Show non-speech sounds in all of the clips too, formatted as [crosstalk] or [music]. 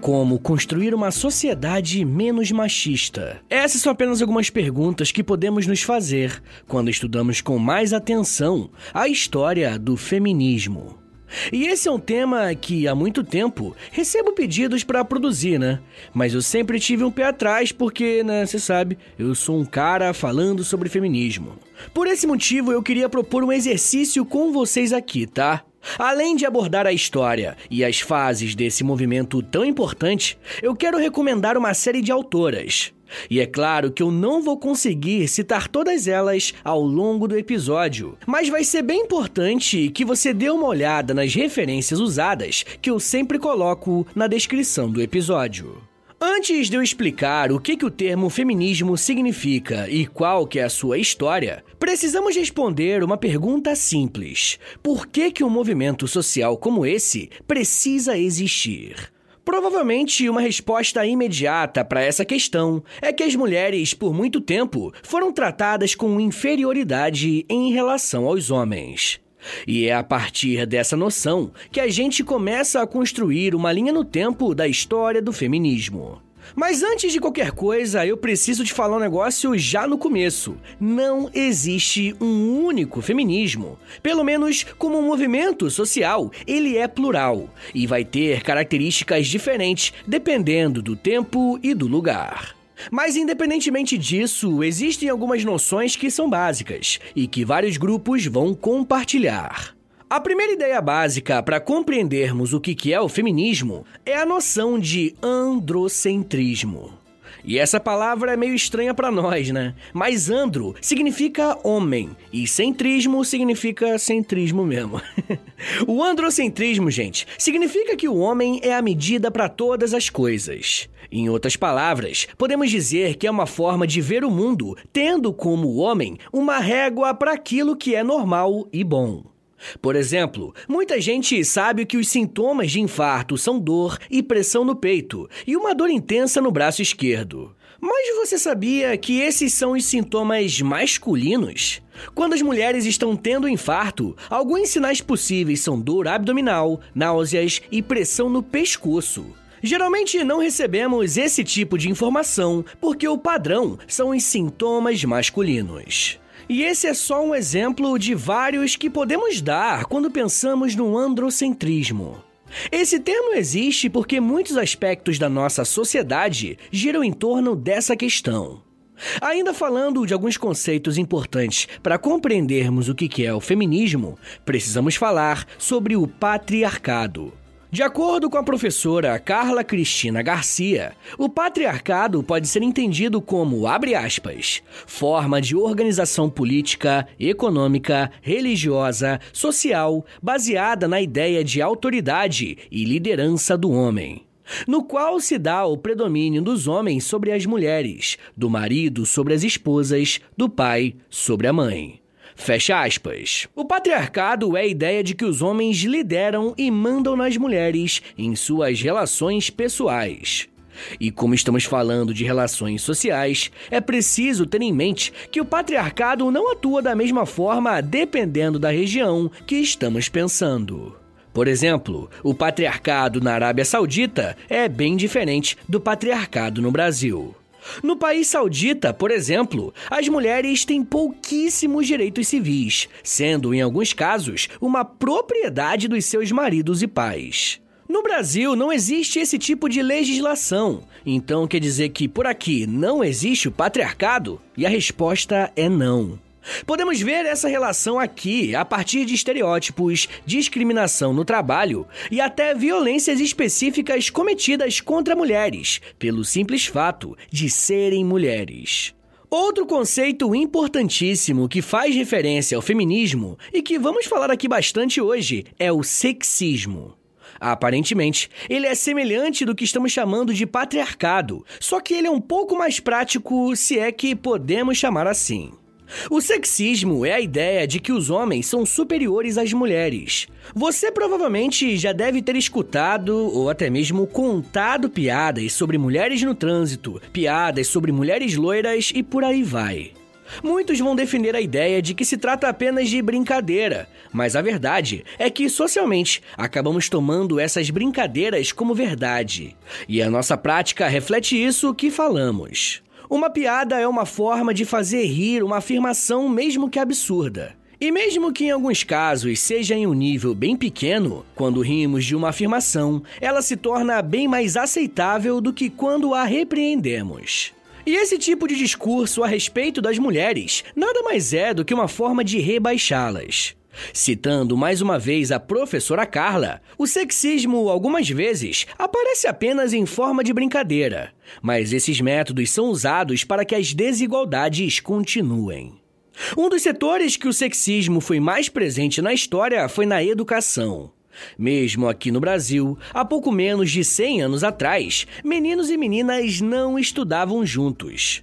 Como construir uma sociedade menos machista? Essas são apenas algumas perguntas que podemos nos fazer quando estudamos com mais atenção a história do feminismo. E esse é um tema que há muito tempo recebo pedidos para produzir, né? Mas eu sempre tive um pé atrás porque, né, você sabe, eu sou um cara falando sobre feminismo. Por esse motivo, eu queria propor um exercício com vocês aqui, tá? Além de abordar a história e as fases desse movimento tão importante, eu quero recomendar uma série de autoras. E é claro que eu não vou conseguir citar todas elas ao longo do episódio, mas vai ser bem importante que você dê uma olhada nas referências usadas que eu sempre coloco na descrição do episódio. Antes de eu explicar o que, que o termo feminismo significa e qual que é a sua história, precisamos responder uma pergunta simples: por que, que um movimento social como esse precisa existir? Provavelmente uma resposta imediata para essa questão é que as mulheres, por muito tempo, foram tratadas com inferioridade em relação aos homens. E é a partir dessa noção que a gente começa a construir uma linha no tempo da história do feminismo. Mas antes de qualquer coisa, eu preciso te falar um negócio já no começo. Não existe um único feminismo. Pelo menos como um movimento social, ele é plural e vai ter características diferentes dependendo do tempo e do lugar. Mas, independentemente disso, existem algumas noções que são básicas e que vários grupos vão compartilhar. A primeira ideia básica para compreendermos o que é o feminismo é a noção de androcentrismo. E essa palavra é meio estranha para nós, né? Mas andro significa homem e centrismo significa centrismo mesmo. [laughs] o androcentrismo, gente, significa que o homem é a medida para todas as coisas. Em outras palavras, podemos dizer que é uma forma de ver o mundo tendo como homem uma régua para aquilo que é normal e bom. Por exemplo, muita gente sabe que os sintomas de infarto são dor e pressão no peito e uma dor intensa no braço esquerdo. Mas você sabia que esses são os sintomas masculinos? Quando as mulheres estão tendo infarto, alguns sinais possíveis são dor abdominal, náuseas e pressão no pescoço. Geralmente não recebemos esse tipo de informação porque o padrão são os sintomas masculinos. E esse é só um exemplo de vários que podemos dar quando pensamos no androcentrismo. Esse termo existe porque muitos aspectos da nossa sociedade giram em torno dessa questão. Ainda falando de alguns conceitos importantes para compreendermos o que é o feminismo, precisamos falar sobre o patriarcado. De acordo com a professora Carla Cristina Garcia, o patriarcado pode ser entendido como, abre aspas, forma de organização política, econômica, religiosa, social, baseada na ideia de autoridade e liderança do homem no qual se dá o predomínio dos homens sobre as mulheres, do marido sobre as esposas, do pai sobre a mãe. Fecha aspas. O patriarcado é a ideia de que os homens lideram e mandam nas mulheres em suas relações pessoais. E como estamos falando de relações sociais, é preciso ter em mente que o patriarcado não atua da mesma forma dependendo da região que estamos pensando. Por exemplo, o patriarcado na Arábia Saudita é bem diferente do patriarcado no Brasil. No país saudita, por exemplo, as mulheres têm pouquíssimos direitos civis, sendo, em alguns casos, uma propriedade dos seus maridos e pais. No Brasil não existe esse tipo de legislação, então quer dizer que por aqui não existe o patriarcado? E a resposta é não. Podemos ver essa relação aqui a partir de estereótipos, discriminação no trabalho e até violências específicas cometidas contra mulheres, pelo simples fato de serem mulheres. Outro conceito importantíssimo que faz referência ao feminismo e que vamos falar aqui bastante hoje é o sexismo. Aparentemente, ele é semelhante do que estamos chamando de patriarcado, só que ele é um pouco mais prático, se é que podemos chamar assim. O sexismo é a ideia de que os homens são superiores às mulheres. Você provavelmente já deve ter escutado ou até mesmo contado piadas sobre mulheres no trânsito, piadas sobre mulheres loiras e por aí vai. Muitos vão defender a ideia de que se trata apenas de brincadeira, mas a verdade é que socialmente acabamos tomando essas brincadeiras como verdade. E a nossa prática reflete isso que falamos. Uma piada é uma forma de fazer rir uma afirmação, mesmo que absurda. E mesmo que em alguns casos seja em um nível bem pequeno, quando rimos de uma afirmação, ela se torna bem mais aceitável do que quando a repreendemos. E esse tipo de discurso a respeito das mulheres nada mais é do que uma forma de rebaixá-las. Citando mais uma vez a professora Carla, o sexismo algumas vezes aparece apenas em forma de brincadeira, mas esses métodos são usados para que as desigualdades continuem. Um dos setores que o sexismo foi mais presente na história foi na educação. Mesmo aqui no Brasil, há pouco menos de 100 anos atrás, meninos e meninas não estudavam juntos.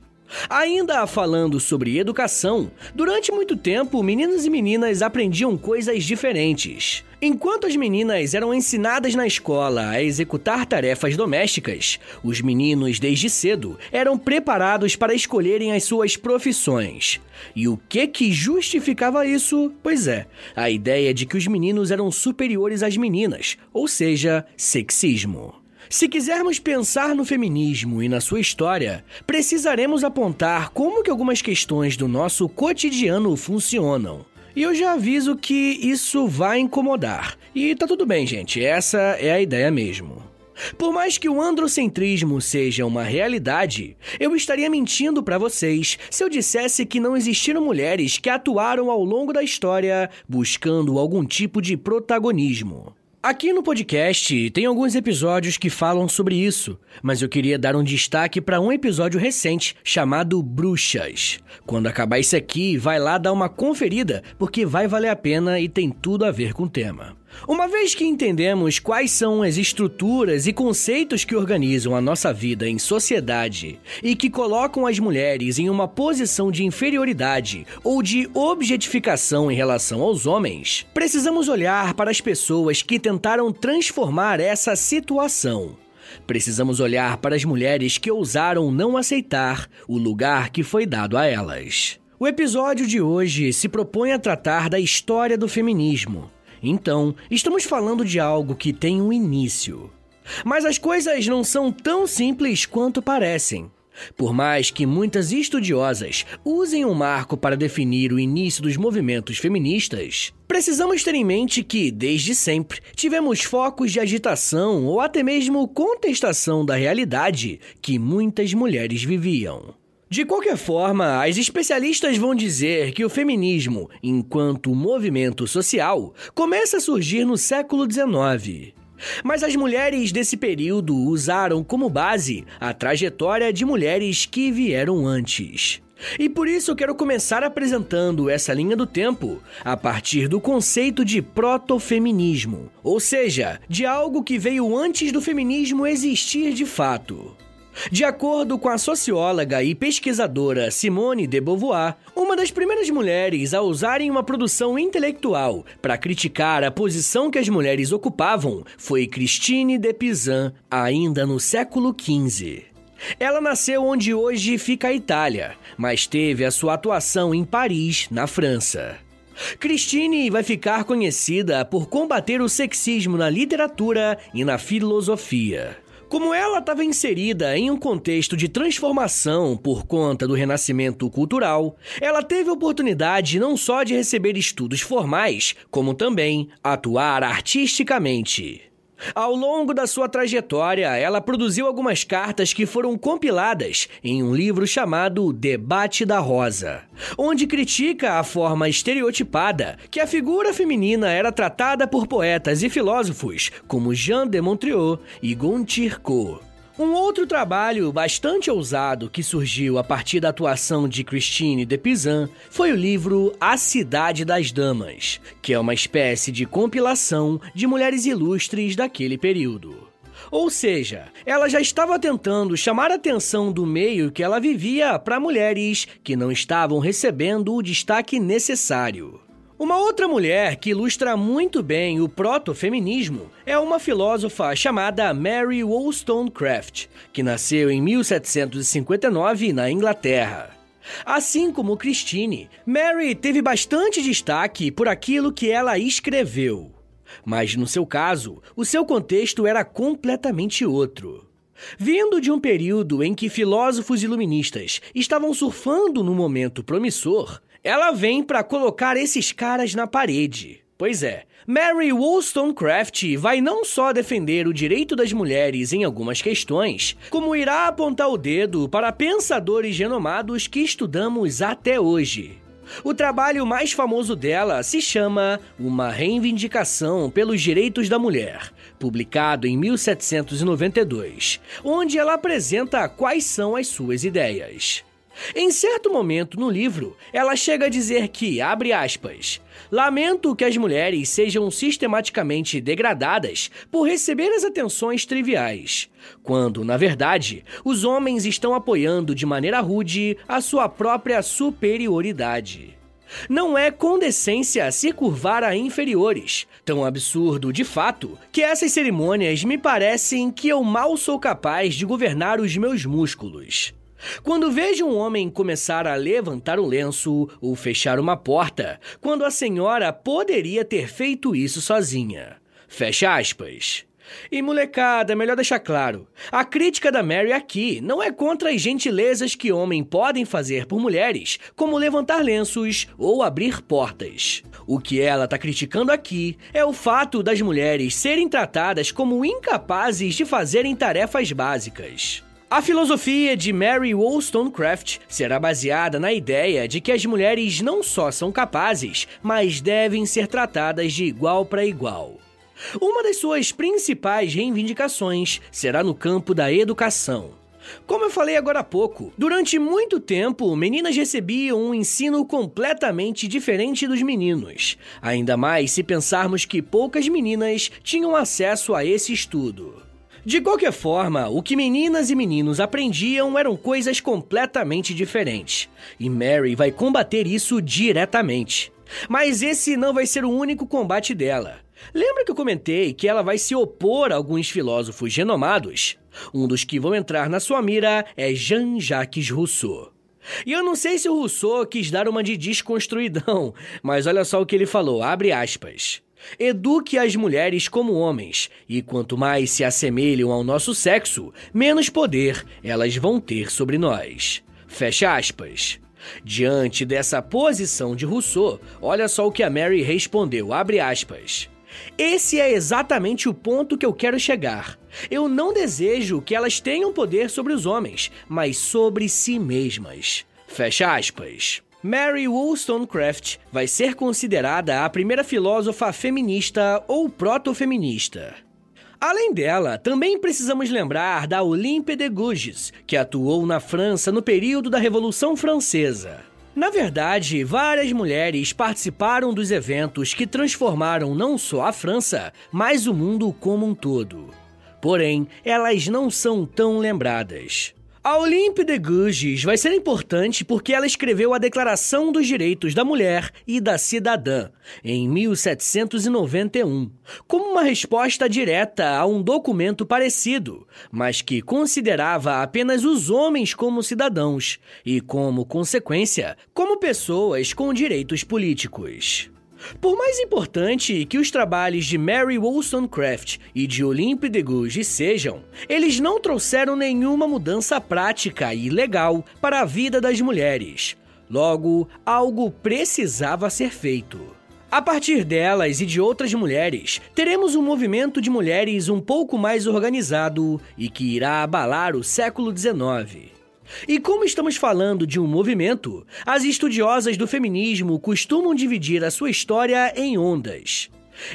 Ainda falando sobre educação, durante muito tempo meninos e meninas aprendiam coisas diferentes. Enquanto as meninas eram ensinadas na escola a executar tarefas domésticas, os meninos, desde cedo, eram preparados para escolherem as suas profissões. E o que que justificava isso? Pois é, a ideia de que os meninos eram superiores às meninas, ou seja, sexismo. Se quisermos pensar no feminismo e na sua história, precisaremos apontar como que algumas questões do nosso cotidiano funcionam. E eu já aviso que isso vai incomodar. E tá tudo bem, gente, essa é a ideia mesmo. Por mais que o androcentrismo seja uma realidade, eu estaria mentindo para vocês se eu dissesse que não existiram mulheres que atuaram ao longo da história buscando algum tipo de protagonismo. Aqui no podcast tem alguns episódios que falam sobre isso, mas eu queria dar um destaque para um episódio recente chamado Bruxas. Quando acabar esse aqui, vai lá dar uma conferida, porque vai valer a pena e tem tudo a ver com o tema. Uma vez que entendemos quais são as estruturas e conceitos que organizam a nossa vida em sociedade e que colocam as mulheres em uma posição de inferioridade ou de objetificação em relação aos homens, precisamos olhar para as pessoas que tentaram transformar essa situação. Precisamos olhar para as mulheres que ousaram não aceitar o lugar que foi dado a elas. O episódio de hoje se propõe a tratar da história do feminismo então, estamos falando de algo que tem um início. Mas as coisas não são tão simples quanto parecem. Por mais que muitas estudiosas usem um marco para definir o início dos movimentos feministas, precisamos ter em mente que, desde sempre, tivemos focos de agitação ou até mesmo contestação da realidade que muitas mulheres viviam. De qualquer forma, as especialistas vão dizer que o feminismo, enquanto movimento social, começa a surgir no século XIX. Mas as mulheres desse período usaram como base a trajetória de mulheres que vieram antes. E por isso eu quero começar apresentando essa linha do tempo a partir do conceito de protofeminismo, ou seja, de algo que veio antes do feminismo existir de fato. De acordo com a socióloga e pesquisadora Simone de Beauvoir, uma das primeiras mulheres a usarem uma produção intelectual para criticar a posição que as mulheres ocupavam foi Christine de Pizan, ainda no século XV. Ela nasceu onde hoje fica a Itália, mas teve a sua atuação em Paris, na França. Christine vai ficar conhecida por combater o sexismo na literatura e na filosofia. Como ela estava inserida em um contexto de transformação por conta do renascimento cultural, ela teve oportunidade não só de receber estudos formais, como também atuar artisticamente. Ao longo da sua trajetória, ela produziu algumas cartas que foram compiladas em um livro chamado Debate da Rosa, onde critica a forma estereotipada que a figura feminina era tratada por poetas e filósofos como Jean de Montreux e Gontirco. Um outro trabalho bastante ousado que surgiu a partir da atuação de Christine de Pizan foi o livro A Cidade das Damas, que é uma espécie de compilação de mulheres ilustres daquele período. Ou seja, ela já estava tentando chamar a atenção do meio que ela vivia para mulheres que não estavam recebendo o destaque necessário. Uma outra mulher que ilustra muito bem o proto-feminismo é uma filósofa chamada Mary Wollstonecraft, que nasceu em 1759 na Inglaterra. Assim como Christine, Mary teve bastante destaque por aquilo que ela escreveu. Mas no seu caso, o seu contexto era completamente outro. Vindo de um período em que filósofos iluministas estavam surfando no momento promissor, ela vem para colocar esses caras na parede. Pois é, Mary Wollstonecraft vai não só defender o direito das mulheres em algumas questões, como irá apontar o dedo para pensadores renomados que estudamos até hoje. O trabalho mais famoso dela se chama Uma Reivindicação pelos Direitos da Mulher, publicado em 1792, onde ela apresenta quais são as suas ideias. Em certo momento no livro, ela chega a dizer que, abre aspas, lamento que as mulheres sejam sistematicamente degradadas por receber as atenções triviais, quando, na verdade, os homens estão apoiando de maneira rude a sua própria superioridade. Não é condescência se curvar a inferiores. Tão absurdo, de fato, que essas cerimônias me parecem que eu mal sou capaz de governar os meus músculos. Quando vejo um homem começar a levantar o lenço ou fechar uma porta, quando a senhora poderia ter feito isso sozinha. Fecha aspas. E molecada, melhor deixar claro: a crítica da Mary aqui não é contra as gentilezas que homens podem fazer por mulheres, como levantar lenços ou abrir portas. O que ela está criticando aqui é o fato das mulheres serem tratadas como incapazes de fazerem tarefas básicas. A filosofia de Mary Wollstonecraft será baseada na ideia de que as mulheres não só são capazes, mas devem ser tratadas de igual para igual. Uma das suas principais reivindicações será no campo da educação. Como eu falei agora há pouco, durante muito tempo, meninas recebiam um ensino completamente diferente dos meninos. Ainda mais se pensarmos que poucas meninas tinham acesso a esse estudo. De qualquer forma, o que meninas e meninos aprendiam eram coisas completamente diferentes. E Mary vai combater isso diretamente. Mas esse não vai ser o único combate dela. Lembra que eu comentei que ela vai se opor a alguns filósofos renomados? Um dos que vão entrar na sua mira é Jean-Jacques Rousseau. E eu não sei se o Rousseau quis dar uma de desconstruidão, [laughs] mas olha só o que ele falou, abre aspas. Eduque as mulheres como homens, e quanto mais se assemelham ao nosso sexo, menos poder elas vão ter sobre nós. Fecha aspas. Diante dessa posição de Rousseau, olha só o que a Mary respondeu, abre aspas. Esse é exatamente o ponto que eu quero chegar. Eu não desejo que elas tenham poder sobre os homens, mas sobre si mesmas. Fecha aspas. Mary Wollstonecraft vai ser considerada a primeira filósofa feminista ou proto-feminista. Além dela, também precisamos lembrar da Olympe de Gouges, que atuou na França no período da Revolução Francesa. Na verdade, várias mulheres participaram dos eventos que transformaram não só a França, mas o mundo como um todo. Porém, elas não são tão lembradas. A Olympe de Gouges vai ser importante porque ela escreveu a Declaração dos Direitos da Mulher e da Cidadã, em 1791, como uma resposta direta a um documento parecido, mas que considerava apenas os homens como cidadãos e, como consequência, como pessoas com direitos políticos. Por mais importante que os trabalhos de Mary Wollstonecraft e de Olympe de Gouges sejam, eles não trouxeram nenhuma mudança prática e legal para a vida das mulheres. Logo, algo precisava ser feito. A partir delas e de outras mulheres, teremos um movimento de mulheres um pouco mais organizado e que irá abalar o século XIX. E como estamos falando de um movimento, as estudiosas do feminismo costumam dividir a sua história em ondas.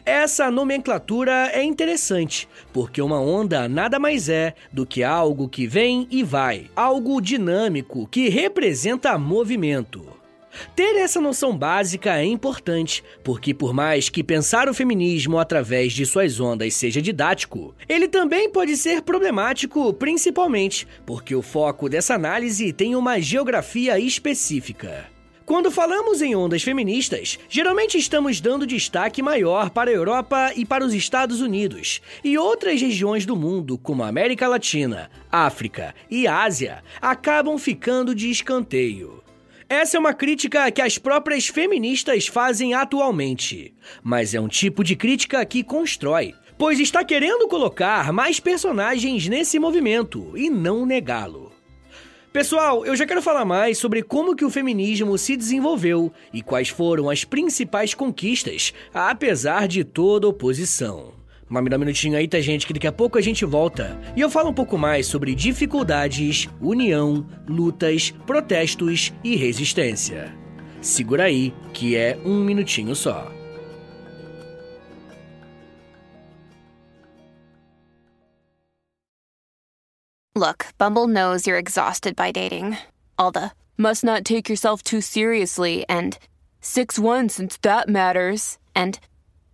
Essa nomenclatura é interessante, porque uma onda nada mais é do que algo que vem e vai, algo dinâmico que representa movimento. Ter essa noção básica é importante, porque por mais que pensar o feminismo através de suas ondas seja didático, ele também pode ser problemático, principalmente porque o foco dessa análise tem uma geografia específica. Quando falamos em ondas feministas, geralmente estamos dando destaque maior para a Europa e para os Estados Unidos, e outras regiões do mundo, como a América Latina, África e Ásia, acabam ficando de escanteio. Essa é uma crítica que as próprias feministas fazem atualmente, mas é um tipo de crítica que constrói, pois está querendo colocar mais personagens nesse movimento e não negá-lo. Pessoal, eu já quero falar mais sobre como que o feminismo se desenvolveu e quais foram as principais conquistas, apesar de toda oposição. Mas me dá um minutinho aí, tá, gente, que daqui a pouco a gente volta. E eu falo um pouco mais sobre dificuldades, união, lutas, protestos e resistência. Segura aí, que é um minutinho só. Look, Bumble knows you're exhausted by dating. All the must not take yourself too seriously and 6 1 since that matters. And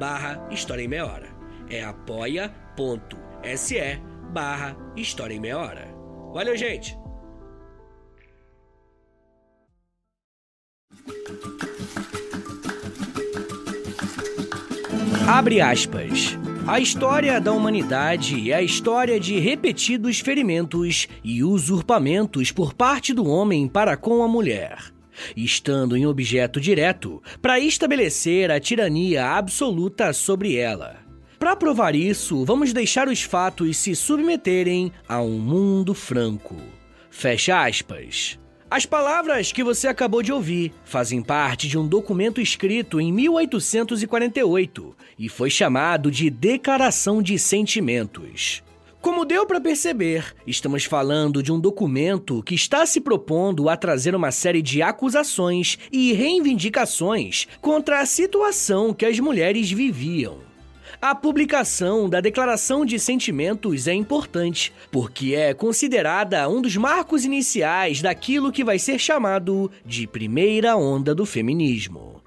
barra História em Meia Hora. É apoia.se barra História em Meia Hora. Valeu, gente! Abre aspas. A história da humanidade é a história de repetidos ferimentos e usurpamentos por parte do homem para com a mulher, estando em objeto direto para estabelecer a tirania absoluta sobre ela. Para provar isso, vamos deixar os fatos se submeterem a um mundo franco. Fecha aspas. As palavras que você acabou de ouvir fazem parte de um documento escrito em 1848 e foi chamado de Declaração de Sentimentos. Como deu para perceber, estamos falando de um documento que está se propondo a trazer uma série de acusações e reivindicações contra a situação que as mulheres viviam. A publicação da Declaração de Sentimentos é importante, porque é considerada um dos marcos iniciais daquilo que vai ser chamado de primeira onda do feminismo.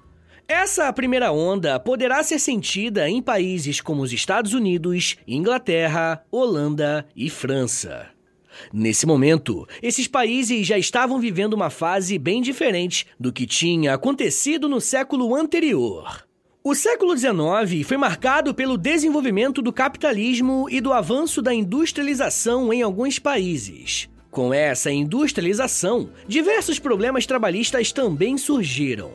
Essa primeira onda poderá ser sentida em países como os Estados Unidos, Inglaterra, Holanda e França. Nesse momento, esses países já estavam vivendo uma fase bem diferente do que tinha acontecido no século anterior. O século XIX foi marcado pelo desenvolvimento do capitalismo e do avanço da industrialização em alguns países. Com essa industrialização, diversos problemas trabalhistas também surgiram.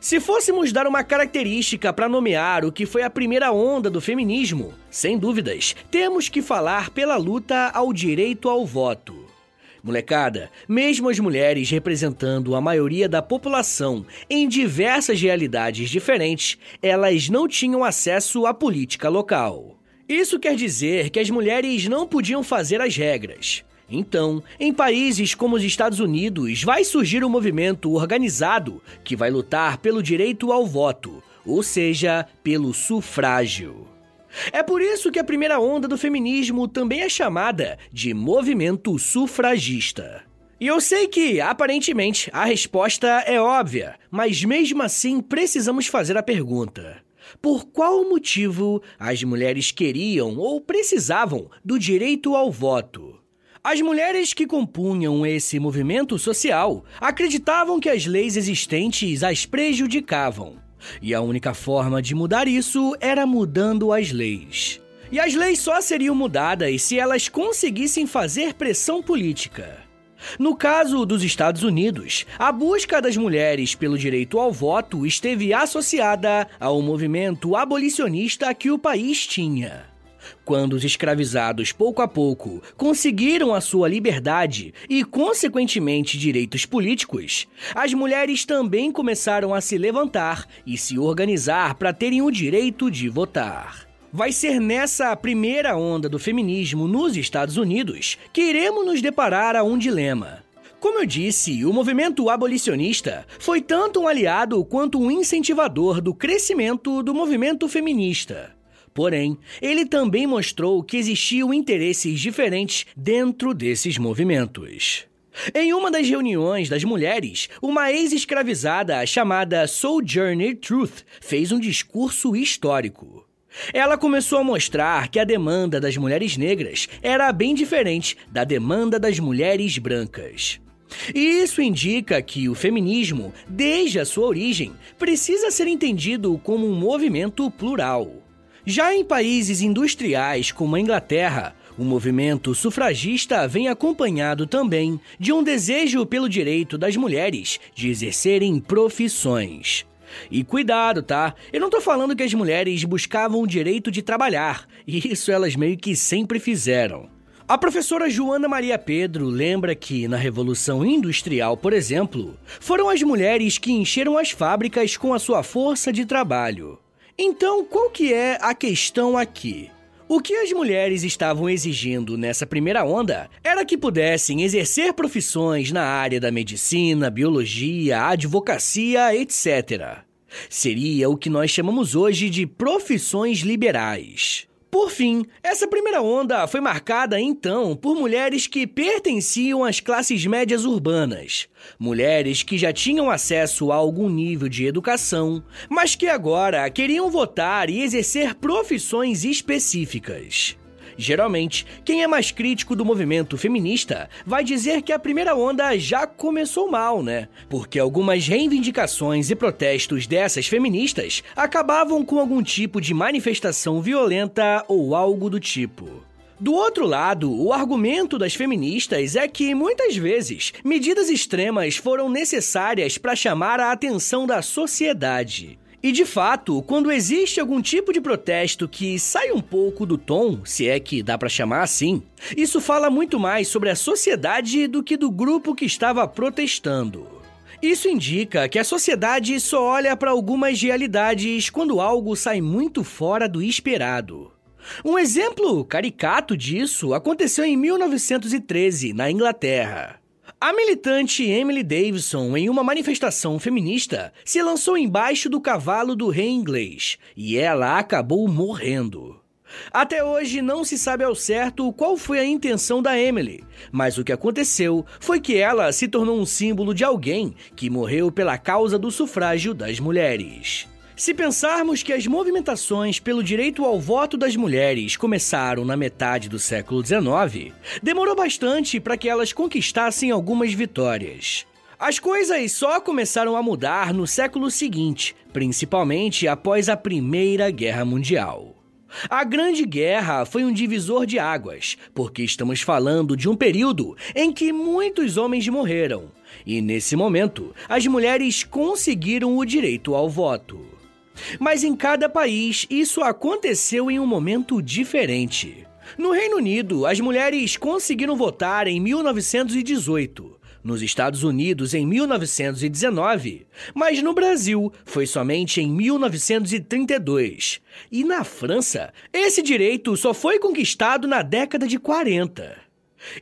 Se fôssemos dar uma característica para nomear o que foi a primeira onda do feminismo, sem dúvidas, temos que falar pela luta ao direito ao voto. Molecada, mesmo as mulheres representando a maioria da população em diversas realidades diferentes, elas não tinham acesso à política local. Isso quer dizer que as mulheres não podiam fazer as regras. Então, em países como os Estados Unidos, vai surgir um movimento organizado que vai lutar pelo direito ao voto, ou seja, pelo sufrágio. É por isso que a primeira onda do feminismo também é chamada de movimento sufragista. E eu sei que, aparentemente, a resposta é óbvia, mas mesmo assim precisamos fazer a pergunta: por qual motivo as mulheres queriam ou precisavam do direito ao voto? As mulheres que compunham esse movimento social acreditavam que as leis existentes as prejudicavam e a única forma de mudar isso era mudando as leis. E as leis só seriam mudadas se elas conseguissem fazer pressão política. No caso dos Estados Unidos, a busca das mulheres pelo direito ao voto esteve associada ao movimento abolicionista que o país tinha. Quando os escravizados, pouco a pouco, conseguiram a sua liberdade e, consequentemente, direitos políticos, as mulheres também começaram a se levantar e se organizar para terem o direito de votar. Vai ser nessa primeira onda do feminismo nos Estados Unidos que iremos nos deparar a um dilema. Como eu disse, o movimento abolicionista foi tanto um aliado quanto um incentivador do crescimento do movimento feminista. Porém, ele também mostrou que existiam interesses diferentes dentro desses movimentos. Em uma das reuniões das mulheres, uma ex-escravizada chamada Sojourner Truth fez um discurso histórico. Ela começou a mostrar que a demanda das mulheres negras era bem diferente da demanda das mulheres brancas. E isso indica que o feminismo, desde a sua origem, precisa ser entendido como um movimento plural. Já em países industriais como a Inglaterra, o movimento sufragista vem acompanhado também de um desejo pelo direito das mulheres de exercerem profissões. E cuidado, tá? Eu não tô falando que as mulheres buscavam o direito de trabalhar, isso elas meio que sempre fizeram. A professora Joana Maria Pedro lembra que, na Revolução Industrial, por exemplo, foram as mulheres que encheram as fábricas com a sua força de trabalho. Então, qual que é a questão aqui? O que as mulheres estavam exigindo nessa primeira onda era que pudessem exercer profissões na área da medicina, biologia, advocacia, etc. Seria o que nós chamamos hoje de profissões liberais. Por fim, essa primeira onda foi marcada então por mulheres que pertenciam às classes médias urbanas, mulheres que já tinham acesso a algum nível de educação, mas que agora queriam votar e exercer profissões específicas. Geralmente, quem é mais crítico do movimento feminista vai dizer que a primeira onda já começou mal, né? Porque algumas reivindicações e protestos dessas feministas acabavam com algum tipo de manifestação violenta ou algo do tipo. Do outro lado, o argumento das feministas é que, muitas vezes, medidas extremas foram necessárias para chamar a atenção da sociedade. E de fato, quando existe algum tipo de protesto que sai um pouco do tom, se é que dá para chamar assim, isso fala muito mais sobre a sociedade do que do grupo que estava protestando. Isso indica que a sociedade só olha para algumas realidades quando algo sai muito fora do esperado. Um exemplo caricato disso aconteceu em 1913, na Inglaterra. A militante Emily Davidson, em uma manifestação feminista, se lançou embaixo do cavalo do rei inglês e ela acabou morrendo. Até hoje não se sabe ao certo qual foi a intenção da Emily, mas o que aconteceu foi que ela se tornou um símbolo de alguém que morreu pela causa do sufrágio das mulheres. Se pensarmos que as movimentações pelo direito ao voto das mulheres começaram na metade do século XIX, demorou bastante para que elas conquistassem algumas vitórias. As coisas só começaram a mudar no século seguinte, principalmente após a Primeira Guerra Mundial. A Grande Guerra foi um divisor de águas, porque estamos falando de um período em que muitos homens morreram, e nesse momento as mulheres conseguiram o direito ao voto. Mas em cada país isso aconteceu em um momento diferente. No Reino Unido, as mulheres conseguiram votar em 1918. Nos Estados Unidos, em 1919. Mas no Brasil, foi somente em 1932. E na França, esse direito só foi conquistado na década de 40.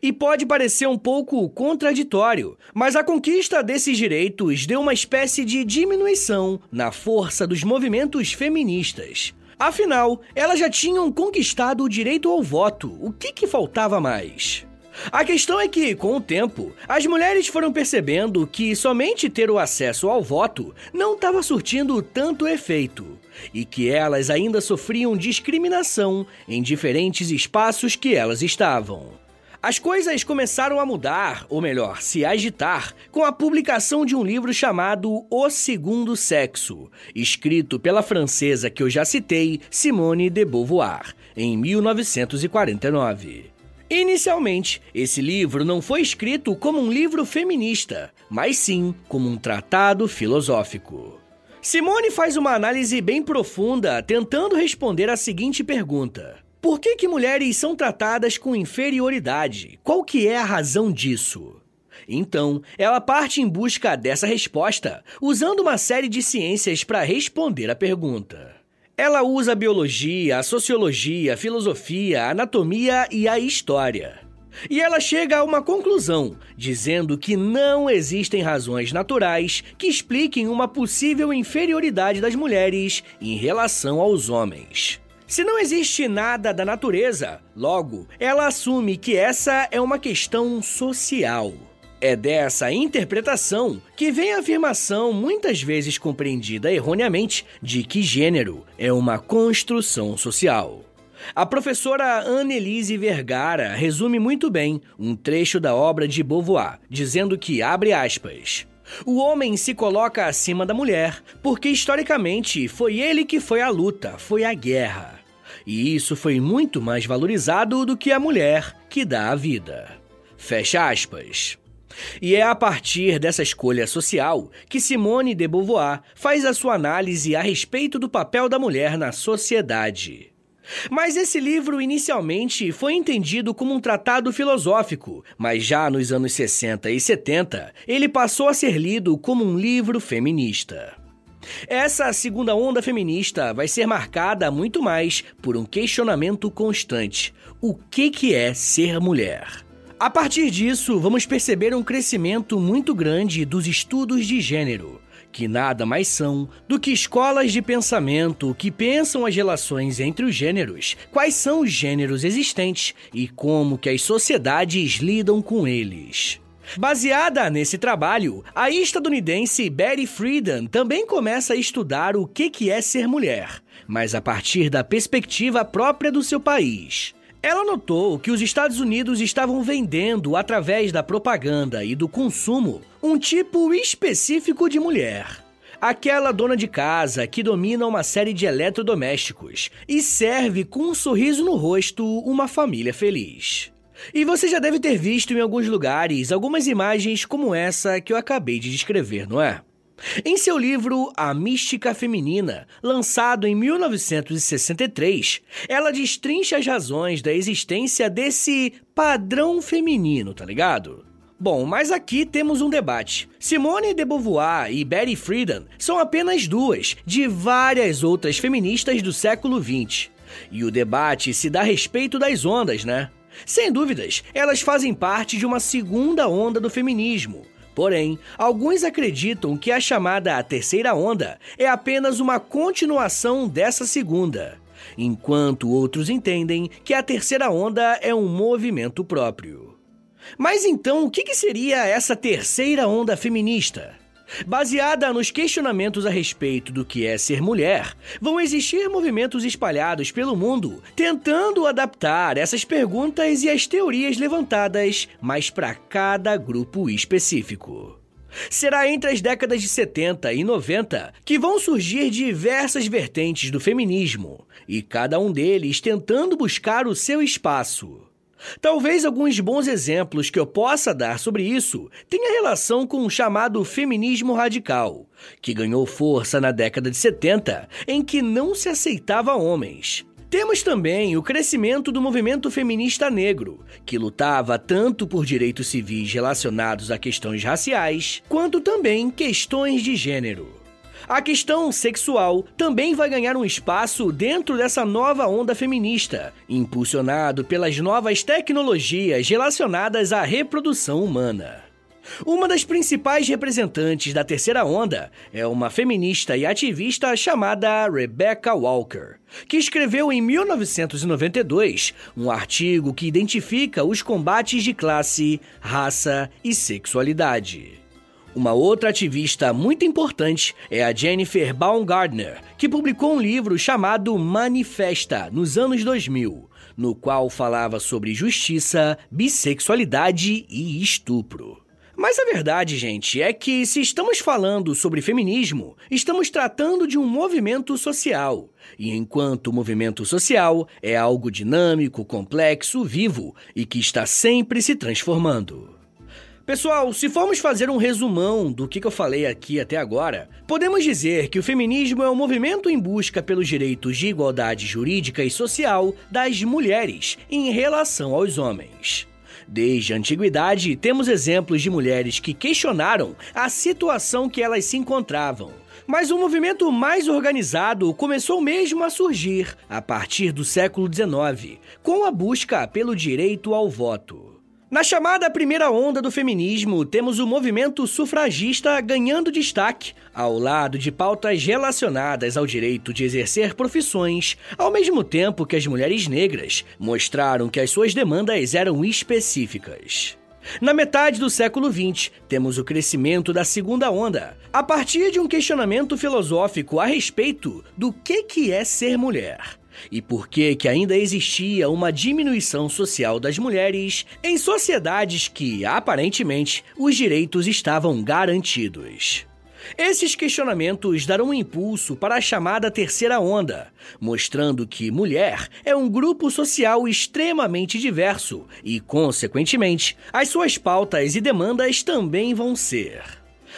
E pode parecer um pouco contraditório, mas a conquista desses direitos deu uma espécie de diminuição na força dos movimentos feministas. Afinal, elas já tinham conquistado o direito ao voto, o que, que faltava mais? A questão é que, com o tempo, as mulheres foram percebendo que somente ter o acesso ao voto não estava surtindo tanto efeito e que elas ainda sofriam discriminação em diferentes espaços que elas estavam. As coisas começaram a mudar, ou melhor, se agitar, com a publicação de um livro chamado O Segundo Sexo, escrito pela francesa que eu já citei, Simone de Beauvoir, em 1949. Inicialmente, esse livro não foi escrito como um livro feminista, mas sim como um tratado filosófico. Simone faz uma análise bem profunda tentando responder a seguinte pergunta: por que, que mulheres são tratadas com inferioridade? Qual que é a razão disso? Então, ela parte em busca dessa resposta, usando uma série de ciências para responder a pergunta. Ela usa a biologia, a sociologia, a filosofia, a anatomia e a história. E ela chega a uma conclusão, dizendo que não existem razões naturais que expliquem uma possível inferioridade das mulheres em relação aos homens. Se não existe nada da natureza, logo, ela assume que essa é uma questão social. É dessa interpretação que vem a afirmação, muitas vezes compreendida erroneamente, de que gênero é uma construção social. A professora Annelise Vergara resume muito bem um trecho da obra de Beauvoir, dizendo que, abre aspas, o homem se coloca acima da mulher porque historicamente foi ele que foi à luta, foi à guerra. E isso foi muito mais valorizado do que a mulher que dá a vida. Fecha aspas. E é a partir dessa escolha social que Simone de Beauvoir faz a sua análise a respeito do papel da mulher na sociedade. Mas esse livro inicialmente foi entendido como um tratado filosófico, mas já nos anos 60 e 70 ele passou a ser lido como um livro feminista. Essa segunda onda feminista vai ser marcada muito mais por um questionamento constante: o que, que é ser mulher? A partir disso, vamos perceber um crescimento muito grande dos estudos de gênero, que nada mais são do que escolas de pensamento que pensam as relações entre os gêneros, quais são os gêneros existentes e como que as sociedades lidam com eles. Baseada nesse trabalho, a estadunidense Betty Friedan também começa a estudar o que é ser mulher, mas a partir da perspectiva própria do seu país. Ela notou que os Estados Unidos estavam vendendo, através da propaganda e do consumo, um tipo específico de mulher. Aquela dona de casa que domina uma série de eletrodomésticos e serve com um sorriso no rosto uma família feliz. E você já deve ter visto em alguns lugares algumas imagens como essa que eu acabei de descrever, não é? Em seu livro A Mística Feminina, lançado em 1963, ela destrincha as razões da existência desse padrão feminino, tá ligado? Bom, mas aqui temos um debate. Simone de Beauvoir e Betty Friedan são apenas duas de várias outras feministas do século XX. E o debate se dá a respeito das ondas, né? Sem dúvidas, elas fazem parte de uma segunda onda do feminismo. Porém, alguns acreditam que a chamada terceira onda é apenas uma continuação dessa segunda, enquanto outros entendem que a terceira onda é um movimento próprio. Mas então, o que seria essa terceira onda feminista? Baseada nos questionamentos a respeito do que é ser mulher, vão existir movimentos espalhados pelo mundo tentando adaptar essas perguntas e as teorias levantadas, mas para cada grupo específico. Será entre as décadas de 70 e 90 que vão surgir diversas vertentes do feminismo, e cada um deles tentando buscar o seu espaço. Talvez alguns bons exemplos que eu possa dar sobre isso tenha relação com o chamado feminismo radical, que ganhou força na década de 70, em que não se aceitava homens. Temos também o crescimento do movimento feminista negro, que lutava tanto por direitos civis relacionados a questões raciais, quanto também questões de gênero. A questão sexual também vai ganhar um espaço dentro dessa nova onda feminista, impulsionado pelas novas tecnologias relacionadas à reprodução humana. Uma das principais representantes da terceira onda é uma feminista e ativista chamada Rebecca Walker, que escreveu em 1992 um artigo que identifica os combates de classe, raça e sexualidade. Uma outra ativista muito importante é a Jennifer Baumgardner, que publicou um livro chamado Manifesta nos anos 2000, no qual falava sobre justiça, bissexualidade e estupro. Mas a verdade, gente, é que se estamos falando sobre feminismo, estamos tratando de um movimento social. E enquanto movimento social é algo dinâmico, complexo, vivo e que está sempre se transformando. Pessoal, se formos fazer um resumão do que eu falei aqui até agora, podemos dizer que o feminismo é um movimento em busca pelos direitos de igualdade jurídica e social das mulheres em relação aos homens. Desde a antiguidade, temos exemplos de mulheres que questionaram a situação que elas se encontravam. Mas o movimento mais organizado começou mesmo a surgir a partir do século XIX, com a busca pelo direito ao voto. Na chamada primeira onda do feminismo, temos o movimento sufragista ganhando destaque, ao lado de pautas relacionadas ao direito de exercer profissões, ao mesmo tempo que as mulheres negras mostraram que as suas demandas eram específicas. Na metade do século XX, temos o crescimento da segunda onda, a partir de um questionamento filosófico a respeito do que, que é ser mulher e por que que ainda existia uma diminuição social das mulheres em sociedades que, aparentemente, os direitos estavam garantidos. Esses questionamentos darão um impulso para a chamada terceira onda, mostrando que mulher é um grupo social extremamente diverso e, consequentemente, as suas pautas e demandas também vão ser.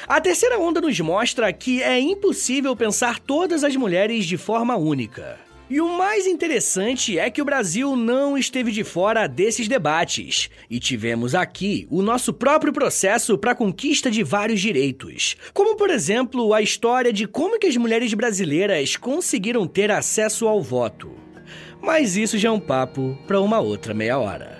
A terceira onda nos mostra que é impossível pensar todas as mulheres de forma única. E o mais interessante é que o Brasil não esteve de fora desses debates. E tivemos aqui o nosso próprio processo para a conquista de vários direitos. Como, por exemplo, a história de como que as mulheres brasileiras conseguiram ter acesso ao voto. Mas isso já é um papo para uma outra meia hora.